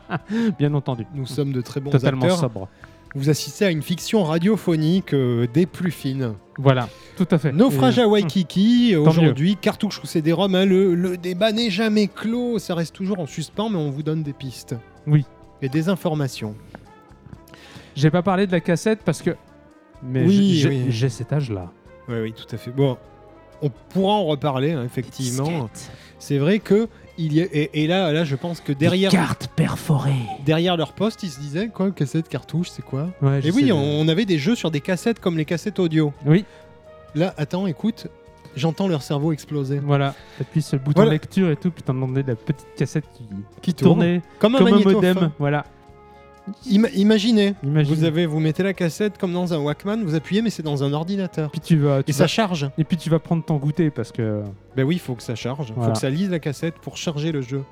(laughs) Bien entendu. nous sommes de très bons Totalement acteurs. sobre. Vous assistez à une fiction radiophonique euh, des plus fines. Voilà, tout à fait. Naufrage Et- à Waikiki, aujourd'hui, cartouche ou CD-ROM, hein, le, le débat n'est jamais clos, ça reste toujours en suspens, mais on vous donne des pistes. Oui. Et des informations. J'ai pas parlé de la cassette parce que. Mais Oui, j'ai oui. cet âge-là. Oui, oui, tout à fait. Bon, on pourra en reparler, hein, effectivement. C'est vrai que il y a, et, et là, là, je pense que derrière, Cartes perforées. derrière leur poste, ils se disaient quoi, cassette, cartouche, c'est quoi? Ouais, Et oui, on avait des jeux sur des cassettes comme les cassettes audio. Oui. Là, attends, écoute, j'entends leur cerveau exploser. Voilà. Et puis ce bouton Voilà. lecture et tout, puis t'entendais la petite cassette qui, Qui tourne tournait comme un comme un magnétophone. modem. Voilà. Ima- imaginez, Imagine. vous avez, vous mettez la cassette comme dans un Walkman, vous appuyez, mais c'est dans un ordinateur. Puis tu vas. tu Et ça charge. Et puis tu vas prendre ton goûter parce que. Ben oui, il faut que ça charge. Il Voilà. faut que ça lise la cassette pour charger le jeu.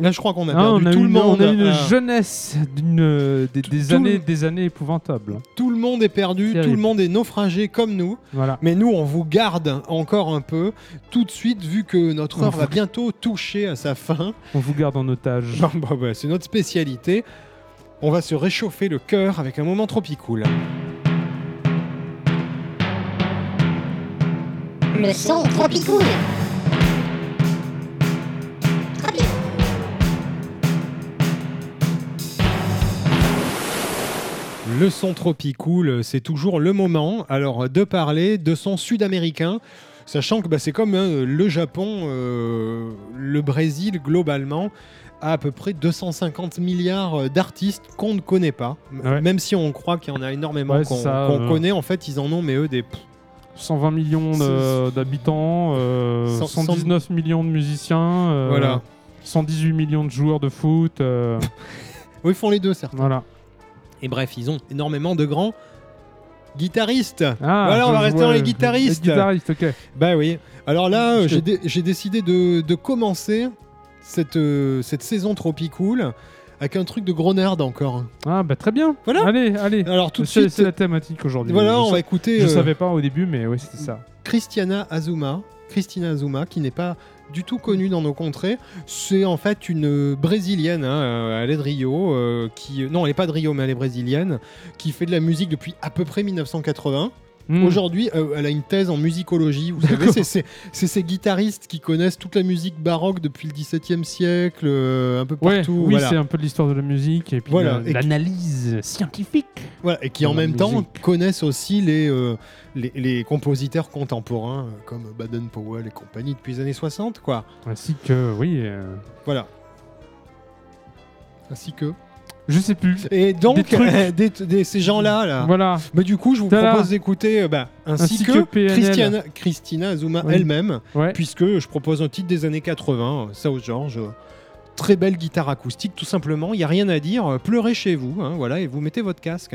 Là, je crois qu'on a Ah, perdu on a tout une, le monde. On a une Ah, jeunesse d'une euh, des, des tout années le- des années épouvantables. Tout le monde est perdu, tout le monde est naufragé comme nous. Voilà. Mais nous, on vous garde encore un peu. Tout de suite, vu que notre heure va bientôt toucher à sa fin. On vous garde en otage. Bon, (laughs) bon, bah, c'est notre spécialité. On va se réchauffer le cœur avec un moment tropicool. Le son. Tropicool. Le son tropicool, c'est toujours le moment. Alors, de parler de son sud-américain. Sachant que bah, c'est comme hein, le Japon, euh, le Brésil globalement a à peu près 250 milliards d'artistes qu'on ne connaît pas. Ouais. Même si on croit qu'il y en a énormément Ouais, qu'on euh. connaît, en fait ils en ont mais eux des... 120 millions d'habitants, euh, Cent- 119 millions de musiciens, euh, Voilà. 118 millions de joueurs de foot. euh, (laughs) Oui, ils font les deux certains. voilà. Et bref, ils ont énormément de grands guitaristes. Ah, Voilà, on va rester dans les guitaristes. Les guitaristes, ok. Bah oui. Alors là, euh, j'ai dé- j'ai décidé de, de commencer cette, euh, cette saison tropicool avec un truc de gros nerd encore. Ah bah très bien. Voilà. Allez, allez. Alors tout de suite, c'est la thématique aujourd'hui. voilà, je, on va écouter je euh, savais pas au début, mais oui, c'était ça. Christiana Azuma. Christina Azuma, qui n'est pas du tout connue dans nos contrées. C'est en fait une brésilienne, hein, euh, elle est de Rio, euh, qui... Non, elle n'est pas de Rio, mais elle est brésilienne, qui fait de la musique depuis à peu près 1980. Mm. Aujourd'hui, euh, elle a une thèse en musicologie. Vous savez, c'est- ces guitaristes qui connaissent toute la musique baroque depuis le XVIIe siècle, euh, un peu Ouais, partout. oui, voilà. c'est un peu de l'histoire de la musique et puis Voilà, l'analyse scientifique. Voilà, et qui en même temps musique. connaissent aussi les, euh, les, les compositeurs contemporains comme Baden Powell et compagnie depuis les années 60, quoi. Ainsi que, oui, Voilà. Ainsi que. Je sais plus. Et donc, Des trucs. (laughs) des- des- ces gens-là, là. Voilà. Bah, du coup, je vous propose d'écouter euh, bah, ainsi, Ainsi que. Christiana, Christina Azuma Oui. elle-même, Ouais. puisque je propose un titre des années 80, euh, South George. Très belle guitare acoustique, tout simplement. Il n'y a rien à dire. euh, Pleurez chez vous, hein, voilà, et vous mettez votre casque.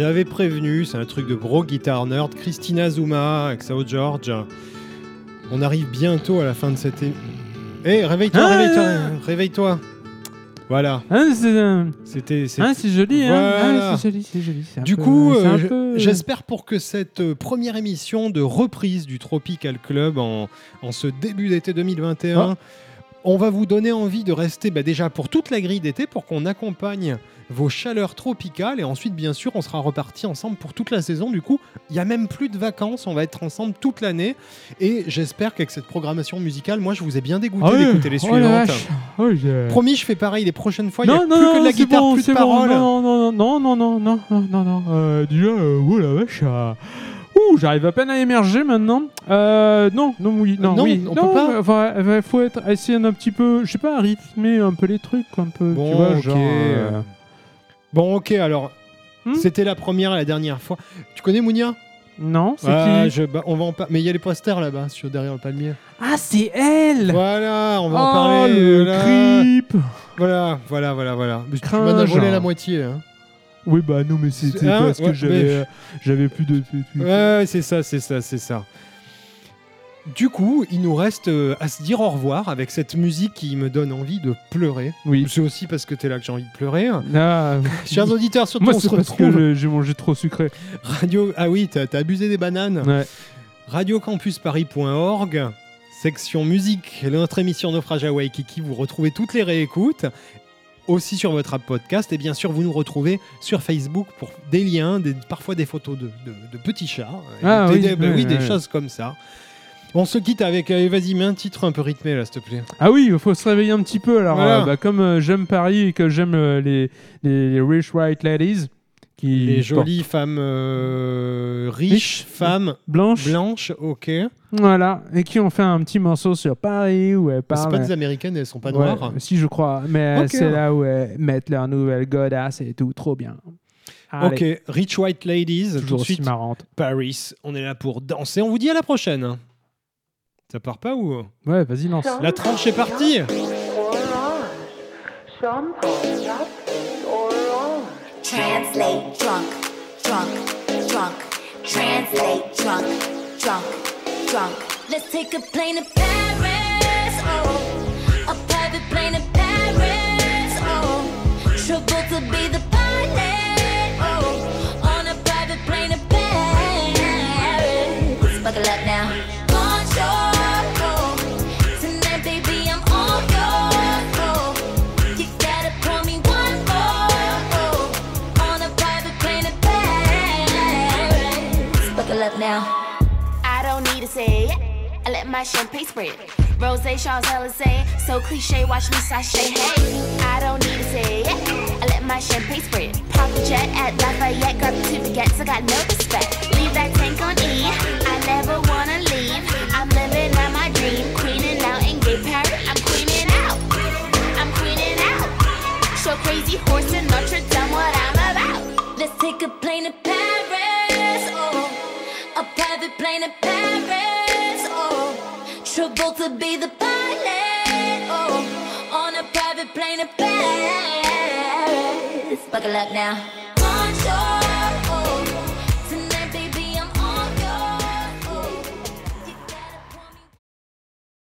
J'avais prévenu, c'est un truc de gros guitar nerd, Christina Zuma Sao George. On arrive bientôt à la fin de cette... é- Eh, réveille-toi, Ah, réveille-toi, ah, réveille-toi. Voilà, Hein, c'est euh, c'était... c'est- hein, c'est joli, hein. Voilà. Ah, c'est joli, c'est joli. c'est un Du peu- coup, euh, peu- j'espère pour que cette euh, première émission de reprise du Tropical Club en, en ce début d'été 2021, Ah. On va vous donner envie de rester bah, déjà pour toute la grille d'été pour qu'on accompagne vos chaleurs tropicales et ensuite bien sûr on sera reparti ensemble pour toute la saison. Du coup, il y a même plus de vacances, on va être ensemble toute l'année et j'espère qu'avec cette programmation musicale, moi je vous ai bien dégoûté Ah d'écouter les Oh suivantes. Oh, Promis, je fais pareil les prochaines fois, il n'y a Non, plus non, que de non, la guitare, bon, plus de bon. paroles. Non, non, non, non, non, non, non, non, non, non. Euh, déjà, euh, oh la vache. euh, Ouh, j'arrive à peine à émerger maintenant. Euh, non, non, oui, non, Non, oui. on non, peut pas Enfin, il faut être, essayer un petit peu, je sais pas, rythmer un peu les trucs, un peu, Bon, tu vois, ok. genre. euh, Bon, ok, alors Hmm C'était la première et la dernière fois. Tu connais Mounia? Non, c'est Ah, qui? je- bah, on va en par- Mais il y a les posters là-bas, sur derrière le palmier. Ah, c'est elle Voilà, on va en Oh, parler. le voilà. creep Voilà, voilà, voilà, voilà. Mais Tu m'en as volé la moitié. Hein. Oui, bah non, mais c'était Hein parce que j'avais mais- euh, j'avais plus de... Ouais, c'est ça, c'est ça, c'est ça. Du coup, il nous reste euh, à se dire au revoir avec cette musique qui me donne envie de pleurer. Oui. C'est aussi parce que t'es là que j'ai envie de pleurer. Ah, Chers auditeurs, surtout moi, on se c'est parce que retrouve. j'ai mangé trop sucré. Radio. Ah oui, t'as t'as abusé des bananes. Ouais. radiocampusparis.org, section musique, notre émission Naufrage à Waikiki. Vous retrouvez toutes les réécoutes, aussi sur votre app podcast. Et bien sûr, vous nous retrouvez sur Facebook pour des liens, des, parfois des photos de, de- de petits chats. Ah Des- oui, des, bah oui, des choses comme ça. On se quitte avec. euh, Vas-y, mets un titre un peu rythmé là, s'il te plaît. Ah oui, il faut se réveiller un petit peu. Alors, Voilà. euh, bah, comme euh, j'aime Paris et que j'aime euh, les, les, les rich white ladies, qui Les portent jolies femmes euh, riches, Riches. femmes blanches, blanches, ok. voilà, et qui ont fait un petit morceau sur Paris où elles C'est parlent. pas des américaines, elles sont pas Ouais, noires. si je crois, mais c'est là où elles mettent leur nouvelle godasse et tout, trop bien. Allez, Ok, Rich White Ladies, tout toujours de aussi suite. marrante. Paris. On est là pour danser. On vous dit à la prochaine. Ça part pas ou? Ouais, vas-y, lance. La tranche est partie Translate drunk, drunk, drunk. Translate drunk, drunk, drunk. Let's take a plane to Paris, oh. A private plane to Paris, oh. Trouble to be the pilot, my champagne spread. Rose Charles say so cliche. Watch me sashay. Hey, I don't need to say it. I let my champagne spread. Pop a jet at Lafayette. Got two baguettes. I got no respect. Leave that tank on E. I never wanna leave. I'm living out my dream. Queening out in gay Paris. I'm queening out. I'm queening out. Show crazy horse in Notre Dame what I'm about. Let's take a plane to Paris, oh. A private plane to Paris. Trouble to be the pilot, oh. On a private plane to Paris. Buckle up now.